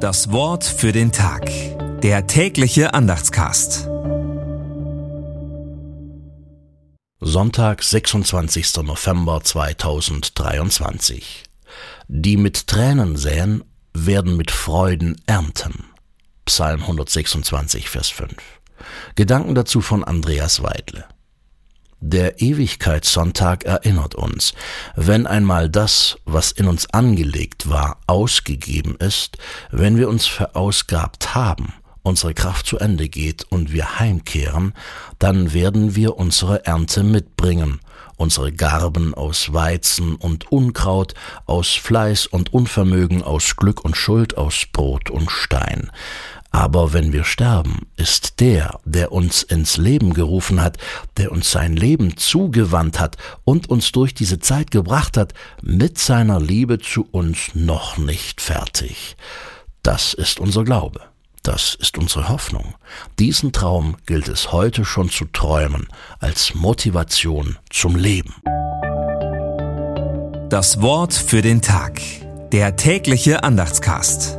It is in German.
Das Wort für den Tag. Der tägliche Andachtscast. Sonntag, 26. November 2023. Die mit Tränen säen, werden mit Freuden ernten. Psalm 126, Vers 5. Gedanken dazu von Andreas Weidle. Der Ewigkeitssonntag erinnert uns, wenn einmal das, was in uns angelegt war, ausgegeben ist, wenn wir uns verausgabt haben, unsere Kraft zu Ende geht und wir heimkehren, dann werden wir unsere Ernte mitbringen, unsere Garben aus Weizen und Unkraut, aus Fleiß und Unvermögen, aus Glück und Schuld, aus Brot und Stein. Aber wenn wir sterben, ist der, der uns ins Leben gerufen hat, der uns sein Leben zugewandt hat und uns durch diese Zeit gebracht hat, mit seiner Liebe zu uns noch nicht fertig. Das ist unser Glaube. Das ist unsere Hoffnung. Diesen Traum gilt es heute schon zu träumen als Motivation zum Leben. Das Wort für den Tag. Der tägliche Andachtscast.